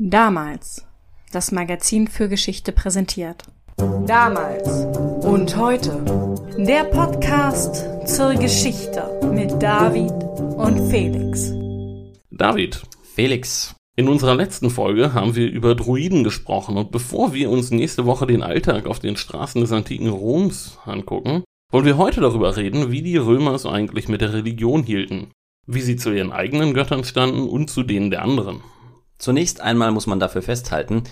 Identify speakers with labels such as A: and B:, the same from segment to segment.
A: Damals. Das Magazin für Geschichte präsentiert.
B: Damals und heute.
A: Der Podcast zur Geschichte mit David und Felix.
C: David,
D: Felix,
C: in unserer letzten Folge haben wir über Druiden gesprochen und bevor wir uns nächste Woche den Alltag auf den Straßen des antiken Roms angucken, wollen wir heute darüber reden, wie die Römer es eigentlich mit der Religion hielten, wie sie zu ihren eigenen Göttern standen und zu denen der anderen.
D: Zunächst einmal muss man dafür festhalten,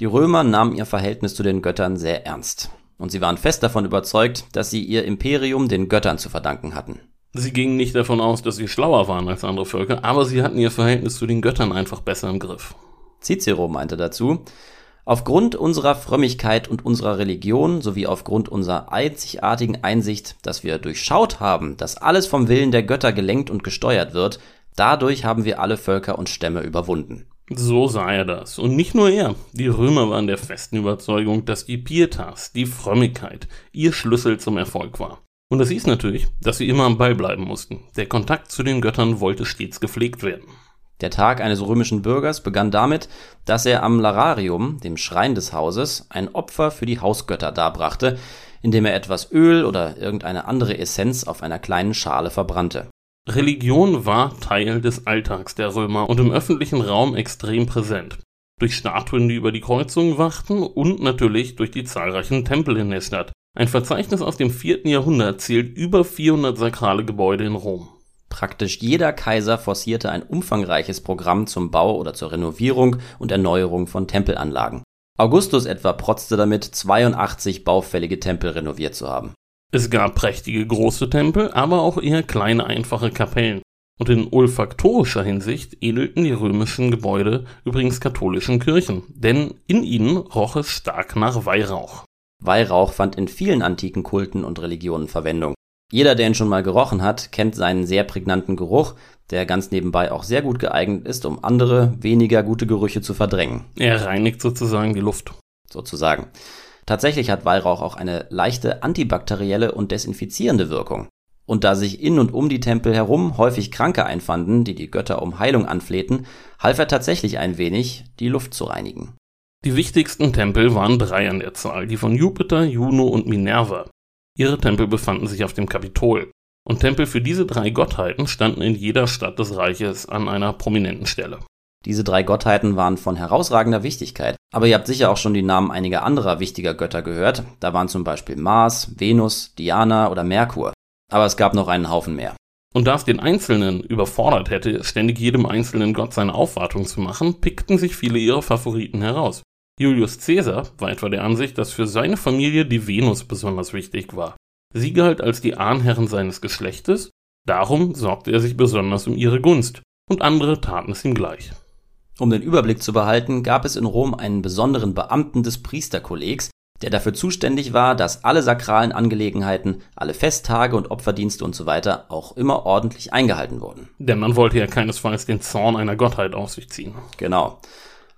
D: die Römer nahmen ihr Verhältnis zu den Göttern sehr ernst. Und sie waren fest davon überzeugt, dass sie ihr Imperium den Göttern zu verdanken hatten.
C: Sie gingen nicht davon aus, dass sie schlauer waren als andere Völker, aber sie hatten ihr Verhältnis zu den Göttern einfach besser im Griff.
D: Cicero meinte dazu, Aufgrund unserer Frömmigkeit und unserer Religion sowie aufgrund unserer einzigartigen Einsicht, dass wir durchschaut haben, dass alles vom Willen der Götter gelenkt und gesteuert wird, dadurch haben wir alle Völker und Stämme überwunden.
C: So sah er das. Und nicht nur er. Die Römer waren der festen Überzeugung, dass die Pietas, die Frömmigkeit, ihr Schlüssel zum Erfolg war. Und das hieß natürlich, dass sie immer am Ball bleiben mussten. Der Kontakt zu den Göttern wollte stets gepflegt werden.
D: Der Tag eines römischen Bürgers begann damit, dass er am Lararium, dem Schrein des Hauses, ein Opfer für die Hausgötter darbrachte, indem er etwas Öl oder irgendeine andere Essenz auf einer kleinen Schale verbrannte.
C: Religion war Teil des Alltags der Römer und im öffentlichen Raum extrem präsent. Durch Statuen, die über die Kreuzungen wachten und natürlich durch die zahlreichen Tempel in der Stadt. Ein Verzeichnis aus dem vierten Jahrhundert zählt über 400 sakrale Gebäude in Rom.
D: Praktisch jeder Kaiser forcierte ein umfangreiches Programm zum Bau oder zur Renovierung und Erneuerung von Tempelanlagen. Augustus etwa protzte damit, 82 baufällige Tempel renoviert zu haben.
C: Es gab prächtige große Tempel, aber auch eher kleine einfache Kapellen. Und in olfaktorischer Hinsicht ähnelten die römischen Gebäude übrigens katholischen Kirchen, denn in ihnen roch es stark nach Weihrauch.
D: Weihrauch fand in vielen antiken Kulten und Religionen Verwendung. Jeder, der ihn schon mal gerochen hat, kennt seinen sehr prägnanten Geruch, der ganz nebenbei auch sehr gut geeignet ist, um andere, weniger gute Gerüche zu verdrängen.
C: Er reinigt sozusagen die Luft.
D: Sozusagen. Tatsächlich hat Weihrauch auch eine leichte antibakterielle und desinfizierende Wirkung. Und da sich in und um die Tempel herum häufig Kranke einfanden, die die Götter um Heilung anflehten, half er tatsächlich ein wenig, die Luft zu reinigen.
C: Die wichtigsten Tempel waren drei an der Zahl, die von Jupiter, Juno und Minerva. Ihre Tempel befanden sich auf dem Kapitol. Und Tempel für diese drei Gottheiten standen in jeder Stadt des Reiches an einer prominenten Stelle.
D: Diese drei Gottheiten waren von herausragender Wichtigkeit. Aber ihr habt sicher auch schon die Namen einiger anderer wichtiger Götter gehört. Da waren zum Beispiel Mars, Venus, Diana oder Merkur. Aber es gab noch einen Haufen mehr.
C: Und da es den Einzelnen überfordert hätte, ständig jedem einzelnen Gott seine Aufwartung zu machen, pickten sich viele ihrer Favoriten heraus. Julius Caesar war etwa der Ansicht, dass für seine Familie die Venus besonders wichtig war. Sie galt als die Ahnherrin seines Geschlechtes, darum sorgte er sich besonders um ihre Gunst, und andere taten es ihm gleich.
D: Um den Überblick zu behalten, gab es in Rom einen besonderen Beamten des Priesterkollegs, der dafür zuständig war, dass alle sakralen Angelegenheiten, alle Festtage und Opferdienste usw. So auch immer ordentlich eingehalten wurden.
C: Denn man wollte ja keinesfalls den Zorn einer Gottheit auf sich ziehen.
D: Genau.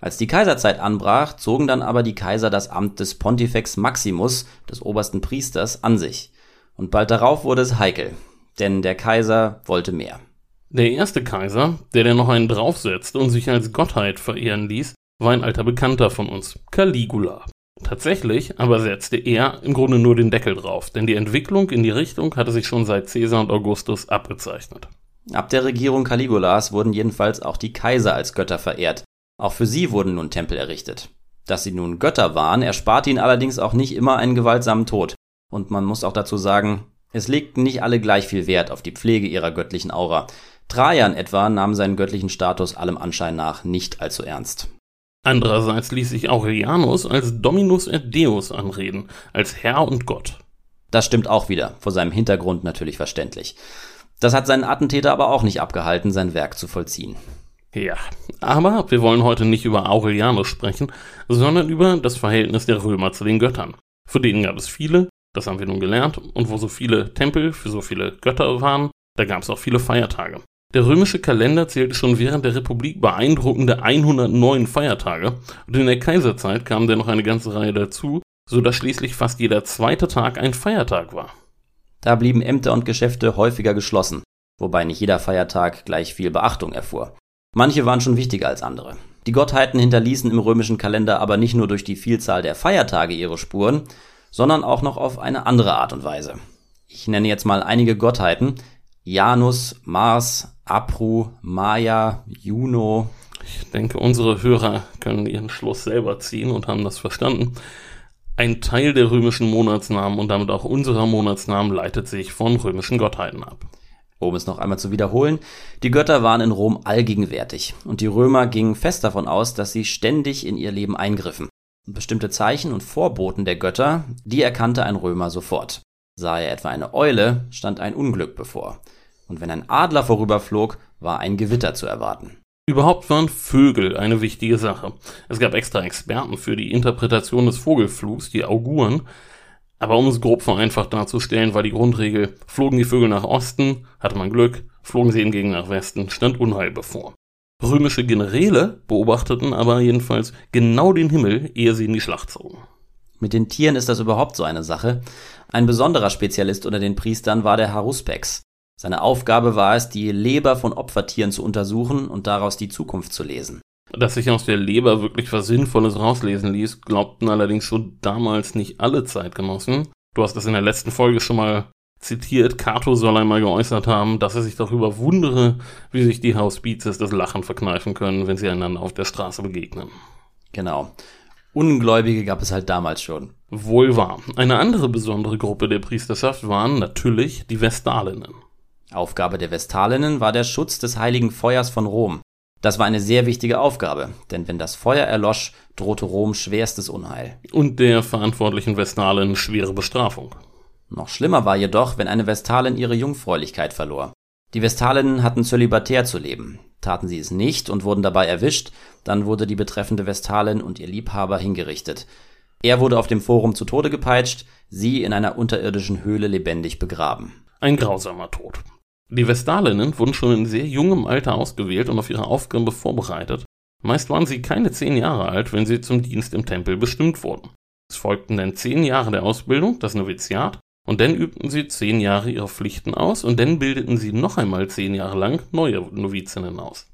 D: Als die Kaiserzeit anbrach, zogen dann aber die Kaiser das Amt des Pontifex Maximus, des obersten Priesters, an sich. Und bald darauf wurde es heikel, denn der Kaiser wollte mehr.
C: Der erste Kaiser, der dann noch einen draufsetzte und sich als Gottheit verehren ließ, war ein alter Bekannter von uns, Caligula. Tatsächlich aber setzte er im Grunde nur den Deckel drauf, denn die Entwicklung in die Richtung hatte sich schon seit Caesar und Augustus abgezeichnet.
D: Ab der Regierung Caligulas wurden jedenfalls auch die Kaiser als Götter verehrt, auch für sie wurden nun Tempel errichtet. Dass sie nun Götter waren, ersparte ihnen allerdings auch nicht immer einen gewaltsamen Tod. Und man muss auch dazu sagen, es legten nicht alle gleich viel Wert auf die Pflege ihrer göttlichen Aura. Trajan etwa nahm seinen göttlichen Status allem Anschein nach nicht allzu ernst.
C: Andererseits ließ sich Aurelianus als Dominus et Deus anreden, als Herr und Gott.
D: Das stimmt auch wieder, vor seinem Hintergrund natürlich verständlich. Das hat seinen Attentäter aber auch nicht abgehalten, sein Werk zu vollziehen.
C: Ja, aber wir wollen heute nicht über Aurelianus sprechen, sondern über das Verhältnis der Römer zu den Göttern. Für denen gab es viele, das haben wir nun gelernt, und wo so viele Tempel für so viele Götter waren, da gab es auch viele Feiertage. Der römische Kalender zählte schon während der Republik beeindruckende 109 Feiertage und in der Kaiserzeit kamen dann noch eine ganze Reihe dazu, so dass schließlich fast jeder zweite Tag ein Feiertag war.
D: Da blieben Ämter und Geschäfte häufiger geschlossen, wobei nicht jeder Feiertag gleich viel Beachtung erfuhr. Manche waren schon wichtiger als andere. Die Gottheiten hinterließen im römischen Kalender aber nicht nur durch die Vielzahl der Feiertage ihre Spuren, sondern auch noch auf eine andere Art und Weise. Ich nenne jetzt mal einige Gottheiten. Janus, Mars, Apru, Maya, Juno.
C: Ich denke, unsere Hörer können ihren Schluss selber ziehen und haben das verstanden. Ein Teil der römischen Monatsnamen und damit auch unserer Monatsnamen leitet sich von römischen Gottheiten ab.
D: Um es noch einmal zu wiederholen, die Götter waren in Rom allgegenwärtig und die Römer gingen fest davon aus, dass sie ständig in ihr Leben eingriffen. Bestimmte Zeichen und Vorboten der Götter, die erkannte ein Römer sofort. Sah er etwa eine Eule, stand ein Unglück bevor. Und wenn ein Adler vorüberflog, war ein Gewitter zu erwarten.
C: Überhaupt waren Vögel eine wichtige Sache. Es gab extra Experten für die Interpretation des Vogelflugs, die Auguren, aber um es grob vereinfacht darzustellen, war die Grundregel, flogen die Vögel nach Osten, hatte man Glück, flogen sie hingegen nach Westen, stand Unheil bevor. Römische Generäle beobachteten aber jedenfalls genau den Himmel, ehe sie in die Schlacht zogen.
D: Mit den Tieren ist das überhaupt so eine Sache. Ein besonderer Spezialist unter den Priestern war der Haruspex. Seine Aufgabe war es, die Leber von Opfertieren zu untersuchen und daraus die Zukunft zu lesen.
C: Dass sich aus der Leber wirklich was Sinnvolles rauslesen ließ, glaubten allerdings schon damals nicht alle Zeitgenossen. Du hast das in der letzten Folge schon mal zitiert. Cato soll einmal geäußert haben, dass er sich darüber wundere, wie sich die Hausbietzes das Lachen verkneifen können, wenn sie einander auf der Straße begegnen.
D: Genau. Ungläubige gab es halt damals schon.
C: Wohl wahr. Eine andere besondere Gruppe der Priesterschaft waren natürlich die Vestalinnen.
D: Aufgabe der Vestalinnen war der Schutz des heiligen Feuers von Rom. Das war eine sehr wichtige Aufgabe, denn wenn das Feuer erlosch, drohte Rom schwerstes Unheil.
C: Und der verantwortlichen Vestalin schwere Bestrafung.
D: Noch schlimmer war jedoch, wenn eine Vestalin ihre Jungfräulichkeit verlor. Die Vestalinnen hatten zölibatär zu leben. Taten sie es nicht und wurden dabei erwischt, dann wurde die betreffende Vestalin und ihr Liebhaber hingerichtet. Er wurde auf dem Forum zu Tode gepeitscht, sie in einer unterirdischen Höhle lebendig begraben.
C: Ein grausamer Tod. Die Vestalinnen wurden schon in sehr jungem Alter ausgewählt und auf ihre Aufgabe vorbereitet. Meist waren sie keine zehn Jahre alt, wenn sie zum Dienst im Tempel bestimmt wurden. Es folgten dann zehn Jahre der Ausbildung, das Noviziat, und dann übten sie zehn Jahre ihre Pflichten aus und dann bildeten sie noch einmal zehn Jahre lang neue Novizinnen aus.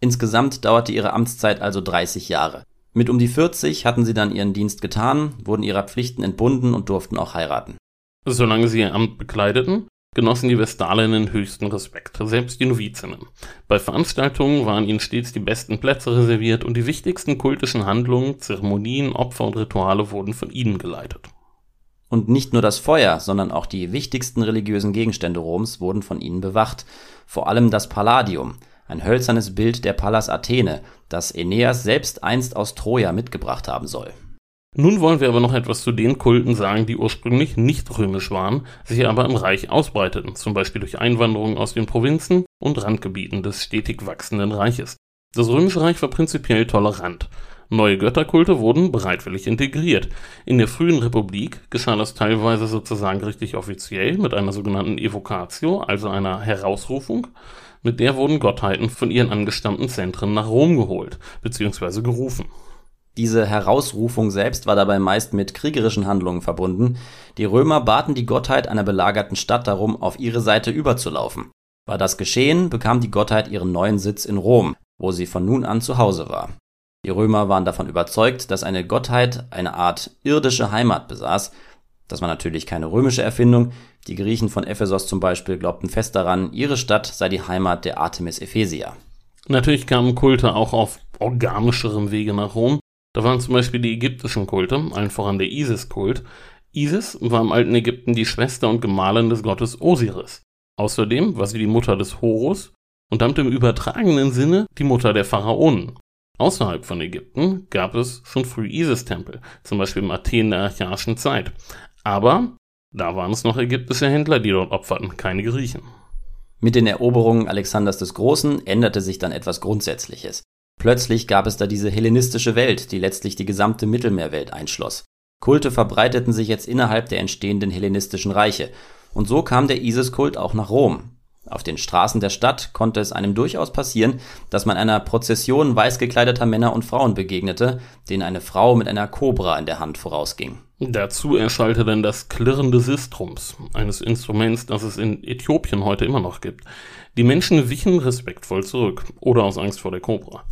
D: Insgesamt dauerte ihre Amtszeit also 30 Jahre. Mit um die 40 hatten sie dann ihren Dienst getan, wurden ihrer Pflichten entbunden und durften auch heiraten.
C: Solange sie ihr Amt bekleideten, genossen die Vestalinnen höchsten Respekt, selbst die Novizinnen. Bei Veranstaltungen waren ihnen stets die besten Plätze reserviert und die wichtigsten kultischen Handlungen, Zeremonien, Opfer und Rituale wurden von ihnen geleitet.
D: Und nicht nur das Feuer, sondern auch die wichtigsten religiösen Gegenstände Roms wurden von ihnen bewacht, vor allem das Palladium, ein hölzernes Bild der Pallas Athene, das Aeneas selbst einst aus Troja mitgebracht haben soll.
C: Nun wollen wir aber noch etwas zu den Kulten sagen, die ursprünglich nicht römisch waren, sich aber im Reich ausbreiteten, zum Beispiel durch Einwanderung aus den Provinzen und Randgebieten des stetig wachsenden Reiches. Das römische Reich war prinzipiell tolerant. Neue Götterkulte wurden bereitwillig integriert. In der frühen Republik geschah das teilweise sozusagen richtig offiziell mit einer sogenannten Evocatio, also einer Herausrufung. Mit der wurden Gottheiten von ihren angestammten Zentren nach Rom geholt bzw. gerufen.
D: Diese Herausrufung selbst war dabei meist mit kriegerischen Handlungen verbunden. Die Römer baten die Gottheit einer belagerten Stadt darum, auf ihre Seite überzulaufen. War das geschehen, bekam die Gottheit ihren neuen Sitz in Rom, wo sie von nun an zu Hause war. Die Römer waren davon überzeugt, dass eine Gottheit eine Art irdische Heimat besaß. Das war natürlich keine römische Erfindung. Die Griechen von Ephesos zum Beispiel glaubten fest daran, ihre Stadt sei die Heimat der Artemis Ephesia.
C: Natürlich kamen Kulte auch auf organischerem Wege nach Rom. Da waren zum Beispiel die ägyptischen Kulte, allen voran der Isis-Kult. Isis war im alten Ägypten die Schwester und Gemahlin des Gottes Osiris. Außerdem war sie die Mutter des Horus und damit im übertragenen Sinne die Mutter der Pharaonen. Außerhalb von Ägypten gab es schon früh Isis-Tempel, zum Beispiel im Athen der archaischen Zeit. Aber da waren es noch ägyptische Händler, die dort opferten, keine Griechen.
D: Mit den Eroberungen Alexanders des Großen änderte sich dann etwas Grundsätzliches. Plötzlich gab es da diese hellenistische Welt, die letztlich die gesamte Mittelmeerwelt einschloss. Kulte verbreiteten sich jetzt innerhalb der entstehenden hellenistischen Reiche. Und so kam der Isis-Kult auch nach Rom. Auf den Straßen der Stadt konnte es einem durchaus passieren, dass man einer Prozession weiß gekleideter Männer und Frauen begegnete, denen eine Frau mit einer Kobra in der Hand vorausging.
C: Dazu erschallte dann das Klirren des Sistrums, eines Instruments, das es in Äthiopien heute immer noch gibt. Die Menschen wichen respektvoll zurück oder aus Angst vor der Kobra.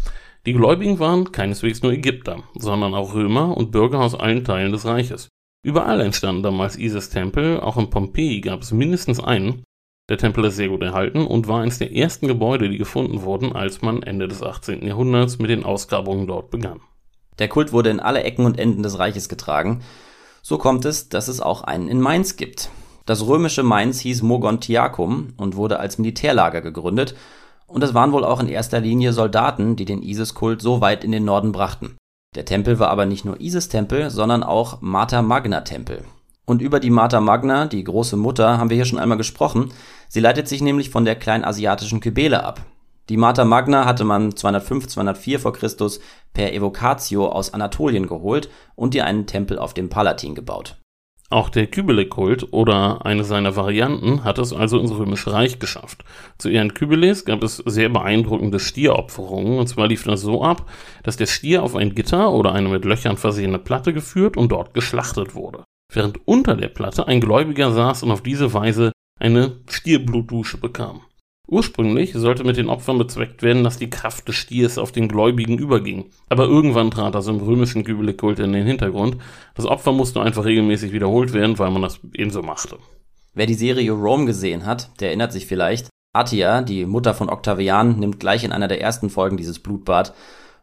C: Die Gläubigen waren keineswegs nur Ägypter, sondern auch Römer und Bürger aus allen Teilen des Reiches. Überall entstanden damals Isis-Tempel, auch in Pompeji gab es mindestens einen. Der Tempel ist sehr gut erhalten und war eines der ersten Gebäude, die gefunden wurden, als man Ende des 18. Jahrhunderts mit den Ausgrabungen dort begann.
D: Der Kult wurde in alle Ecken und Enden des Reiches getragen. So kommt es, dass es auch einen in Mainz gibt. Das römische Mainz hieß Mogontiacum und wurde als Militärlager gegründet, und es waren wohl auch in erster Linie Soldaten, die den Isis-Kult so weit in den Norden brachten. Der Tempel war aber nicht nur Isis-Tempel, sondern auch Mater Magna-Tempel. Und über die Mater Magna, die große Mutter, haben wir hier schon einmal gesprochen. Sie leitet sich nämlich von der kleinasiatischen Kybele ab. Die Mater Magna hatte man 205, 204 vor Christus per Evocatio aus Anatolien geholt und ihr einen Tempel auf dem Palatin gebaut.
C: Auch der Kybele-Kult oder eine seiner Varianten hat es also ins Römische Reich geschafft. Zu Ehren Kybeles gab es sehr beeindruckende Stieropferungen, und zwar lief das so ab, dass der Stier auf ein Gitter oder eine mit Löchern versehene Platte geführt und dort geschlachtet wurde. Während unter der Platte ein Gläubiger saß und auf diese Weise eine Stierblutdusche bekam. Ursprünglich sollte mit den Opfern bezweckt werden, dass die Kraft des Stiers auf den Gläubigen überging. Aber irgendwann trat das im römischen Kybele-Kult in den Hintergrund. Das Opfer musste einfach regelmäßig wiederholt werden, weil man das ebenso machte.
D: Wer die Serie Rome gesehen hat, der erinnert sich vielleicht, Attia, die Mutter von Octavian, nimmt gleich in einer der ersten Folgen dieses Blutbad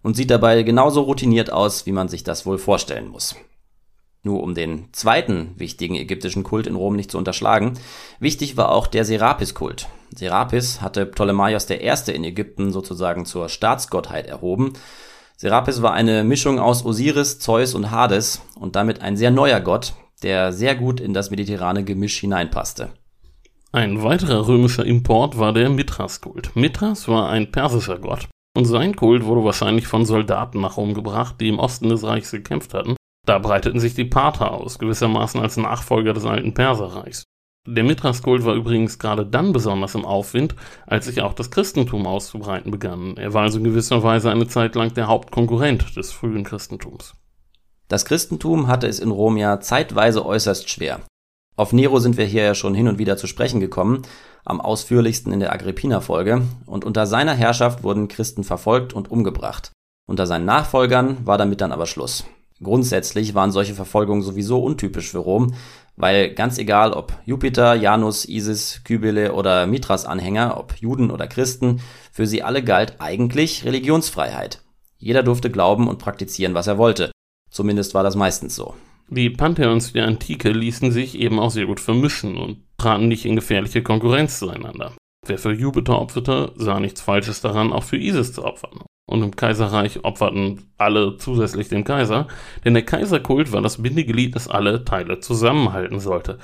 D: und sieht dabei genauso routiniert aus, wie man sich das wohl vorstellen muss. Nur um den zweiten wichtigen ägyptischen Kult in Rom nicht zu unterschlagen, wichtig war auch der Serapis-Kult. Serapis hatte Ptolemaios I. in Ägypten sozusagen zur Staatsgottheit erhoben. Serapis war eine Mischung aus Osiris, Zeus und Hades und damit ein sehr neuer Gott, der sehr gut in das mediterrane Gemisch hineinpasste.
C: Ein weiterer römischer Import war der Mithras-Kult. Mithras war ein persischer Gott und sein Kult wurde wahrscheinlich von Soldaten nach Rom gebracht, die im Osten des Reichs gekämpft hatten. Da breiteten sich die Parther aus, gewissermaßen als Nachfolger des alten Perserreichs. Der Mithras-Kult war übrigens gerade dann besonders im Aufwind, als sich auch das Christentum auszubreiten begann. Er war also in gewisser Weise eine Zeit lang der Hauptkonkurrent des frühen Christentums.
D: Das Christentum hatte es in Rom ja zeitweise äußerst schwer. Auf Nero sind wir hier ja schon hin und wieder zu sprechen gekommen, am ausführlichsten in der Agrippina-Folge, und unter seiner Herrschaft wurden Christen verfolgt und umgebracht. Unter seinen Nachfolgern war damit dann aber Schluss. Grundsätzlich waren solche Verfolgungen sowieso untypisch für Rom, weil ganz egal ob Jupiter, Janus, Isis, Kybele oder Mithras-Anhänger, ob Juden oder Christen, für sie alle galt eigentlich Religionsfreiheit. Jeder durfte glauben und praktizieren, was er wollte. Zumindest war das meistens so.
C: Die Pantheons der Antike ließen sich eben auch sehr gut vermischen und traten nicht in gefährliche Konkurrenz zueinander. Wer für Jupiter opferte, sah nichts Falsches daran, auch für Isis zu opfern und im Kaiserreich opferten alle zusätzlich den Kaiser, denn der Kaiserkult war das Bindeglied, das alle Teile zusammenhalten sollte.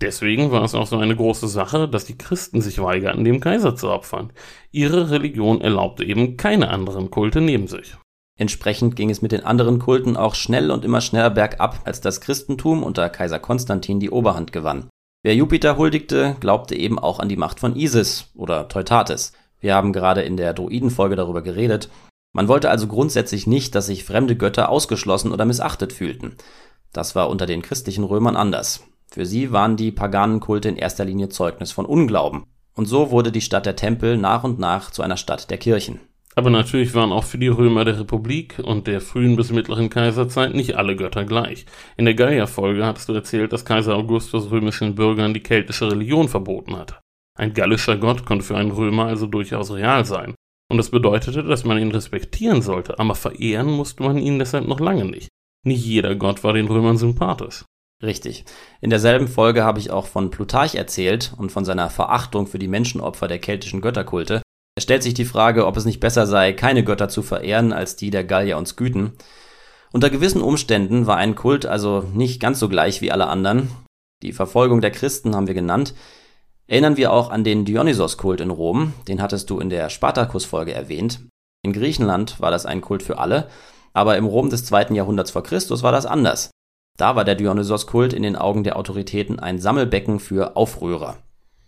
C: Deswegen war es auch so eine große Sache, dass die Christen sich weigerten, dem Kaiser zu opfern. Ihre Religion erlaubte eben keine anderen Kulte neben sich.
D: Entsprechend ging es mit den anderen Kulten auch schnell und immer schneller bergab, als das Christentum unter Kaiser Konstantin die Oberhand gewann. Wer Jupiter huldigte, glaubte eben auch an die Macht von Isis oder Teutates. Wir haben gerade in der Druidenfolge darüber geredet. Man wollte also grundsätzlich nicht, dass sich fremde Götter ausgeschlossen oder missachtet fühlten. Das war unter den christlichen Römern anders. Für sie waren die paganen Kulte in erster Linie Zeugnis von Unglauben. Und so wurde die Stadt der Tempel nach und nach zu einer Stadt der Kirchen.
C: Aber natürlich waren auch für die Römer der Republik und der frühen bis mittleren Kaiserzeit nicht alle Götter gleich. In der Gallia-Folge hattest du erzählt, dass Kaiser Augustus römischen Bürgern die keltische Religion verboten hatte. Ein gallischer Gott konnte für einen Römer also durchaus real sein. Und das bedeutete, dass man ihn respektieren sollte, aber verehren musste man ihn deshalb noch lange nicht. Nicht jeder Gott war den Römern sympathisch.
D: Richtig. In derselben Folge habe ich auch von Plutarch erzählt und von seiner Verachtung für die Menschenopfer der keltischen Götterkulte. Es stellt sich die Frage, ob es nicht besser sei, keine Götter zu verehren als die der Gallier und Skythen. Unter gewissen Umständen war ein Kult also nicht ganz so gleich wie alle anderen. Die Verfolgung der Christen haben wir genannt. Erinnern wir auch an den Dionysos-Kult in Rom, den hattest du in der Spartakus-Folge erwähnt. In Griechenland war das ein Kult für alle, aber im Rom des zweiten Jahrhunderts vor Christus war das anders. Da war der Dionysos-Kult in den Augen der Autoritäten ein Sammelbecken für Aufrührer.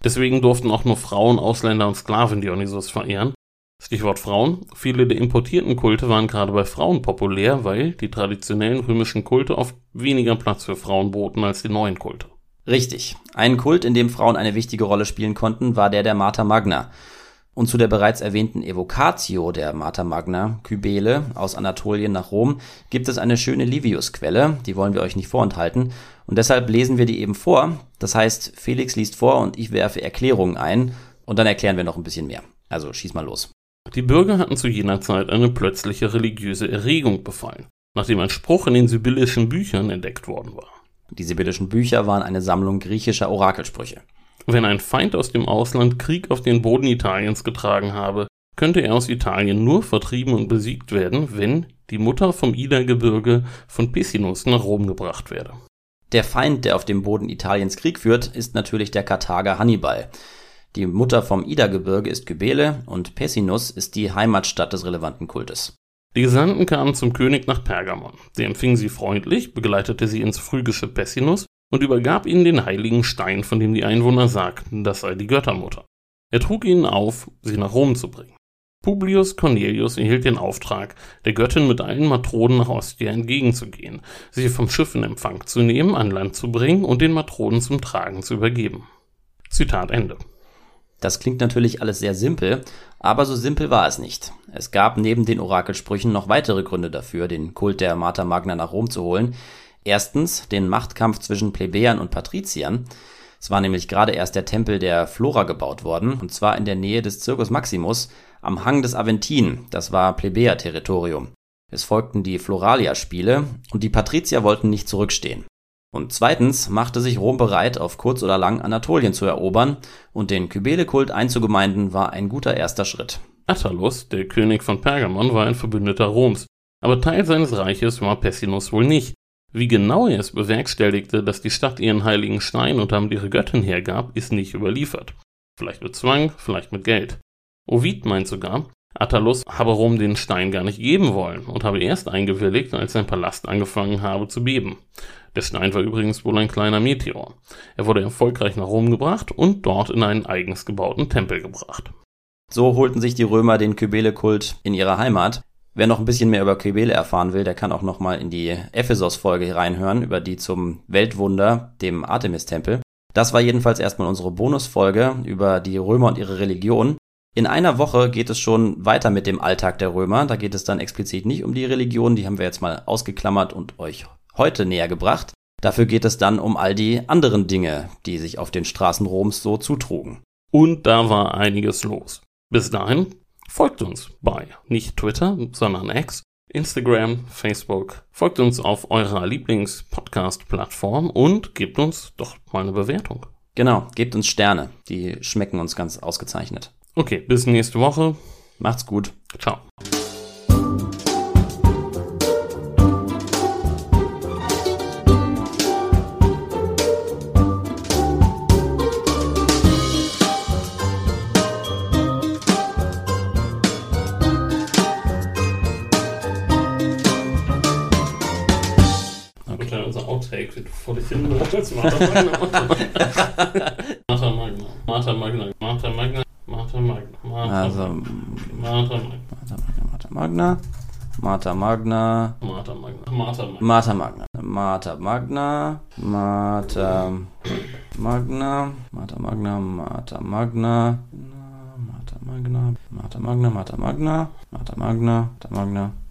C: Deswegen durften auch nur Frauen, Ausländer und Sklaven Dionysos verehren. Stichwort Frauen. Viele der importierten Kulte waren gerade bei Frauen populär, weil die traditionellen römischen Kulte oft weniger Platz für Frauen boten als die neuen Kulte.
D: Richtig. Ein Kult, in dem Frauen eine wichtige Rolle spielen konnten, war der der Mater Magna. Und zu der bereits erwähnten Evocatio der Mater Magna Kybele aus Anatolien nach Rom gibt es eine schöne Livius-Quelle, die wollen wir euch nicht vorenthalten. Und deshalb lesen wir die eben vor. Das heißt, Felix liest vor und ich werfe Erklärungen ein und dann erklären wir noch ein bisschen mehr. Also schieß mal los.
C: Die Bürger hatten zu jener Zeit eine plötzliche religiöse Erregung befallen, nachdem ein Spruch in den sibyllischen Büchern entdeckt worden war.
D: Die sibyllischen Bücher waren eine Sammlung griechischer Orakelsprüche.
C: Wenn ein Feind aus dem Ausland Krieg auf den Boden Italiens getragen habe, könnte er aus Italien nur vertrieben und besiegt werden, wenn die Mutter vom Ida-Gebirge von Pessinus nach Rom gebracht werde.
D: Der Feind, der auf dem Boden Italiens Krieg führt, ist natürlich der Karthager Hannibal. Die Mutter vom Ida-Gebirge ist Kybele und Pessinus ist die Heimatstadt des relevanten Kultes.
C: Die Gesandten kamen zum König nach Pergamon. Der empfing sie freundlich, begleitete sie ins phrygische Pessinus und übergab ihnen den heiligen Stein, von dem die Einwohner sagten, das sei die Göttermutter. Er trug ihnen auf, sie nach Rom zu bringen. Publius Cornelius erhielt den Auftrag, der Göttin mit allen Matronen nach Ostia entgegenzugehen, sie vom Schiff in Empfang zu nehmen, an Land zu bringen und den Matronen zum Tragen zu übergeben. Zitat Ende.
D: Das klingt natürlich alles sehr simpel, aber so simpel war es nicht. Es gab neben den Orakelsprüchen noch weitere Gründe dafür, den Kult der Mater Magna nach Rom zu holen, Erstens den Machtkampf zwischen Plebejern und Patriziern. Es war nämlich gerade erst der Tempel der Flora gebaut worden, und zwar in der Nähe des Circus Maximus am Hang des Aventin, das war Plebejer-Territorium. Es folgten die Floralia-Spiele und die Patrizier wollten nicht zurückstehen. Und zweitens machte sich Rom bereit, auf kurz oder lang Anatolien zu erobern, und den Kybele-Kult einzugemeinden war ein guter erster Schritt.
C: Attalus, der König von Pergamon, war ein Verbündeter Roms, aber Teil seines Reiches war Pessinus wohl nicht, wie genau er es bewerkstelligte, dass die Stadt ihren heiligen Stein und damit ihre Göttin hergab, ist nicht überliefert. Vielleicht mit Zwang, vielleicht mit Geld. Ovid meint sogar, Attalus habe Rom den Stein gar nicht geben wollen und habe erst eingewilligt, als sein Palast angefangen habe zu beben. Der Stein war übrigens wohl ein kleiner Meteor. Er wurde erfolgreich nach Rom gebracht und dort in einen eigens gebauten Tempel gebracht.
D: So holten sich die Römer den Kybele-Kult in ihre Heimat, Wer noch ein bisschen mehr über Kybele erfahren will, der kann auch noch mal in die Ephesos-Folge reinhören, über die zum Weltwunder, dem Artemis-Tempel. Das war jedenfalls erstmal unsere Bonusfolge über die Römer und ihre Religion. In einer Woche geht es schon weiter mit dem Alltag der Römer. Da geht es dann explizit nicht um die Religion, die haben wir jetzt mal ausgeklammert und euch heute näher gebracht. Dafür geht es dann um all die anderen Dinge, die sich auf den Straßen Roms so zutrugen.
C: Und da war einiges los. Bis dahin Folgt uns bei nicht Twitter, sondern X, Instagram, Facebook. Folgt uns auf eurer Lieblings-Podcast-Plattform und gebt uns doch mal eine Bewertung.
D: Genau, gebt uns Sterne. Die schmecken uns ganz ausgezeichnet.
C: Okay, bis nächste Woche.
D: Macht's gut.
C: Ciao. Outtake, wie du vor dich hin. Martha Magna. Martha Magna. Martha Magna. Martha Magna. Martha
D: Also, Martha Magna.
C: Martha Magna. Martha Magna.
D: Martha Magna. Martha Magna. Martha Magna. Martha Magna. Martha Magna. Martha Magna. Martha Magna. Martha Magna. Martha Magna. Martha Magna. Martha Magna.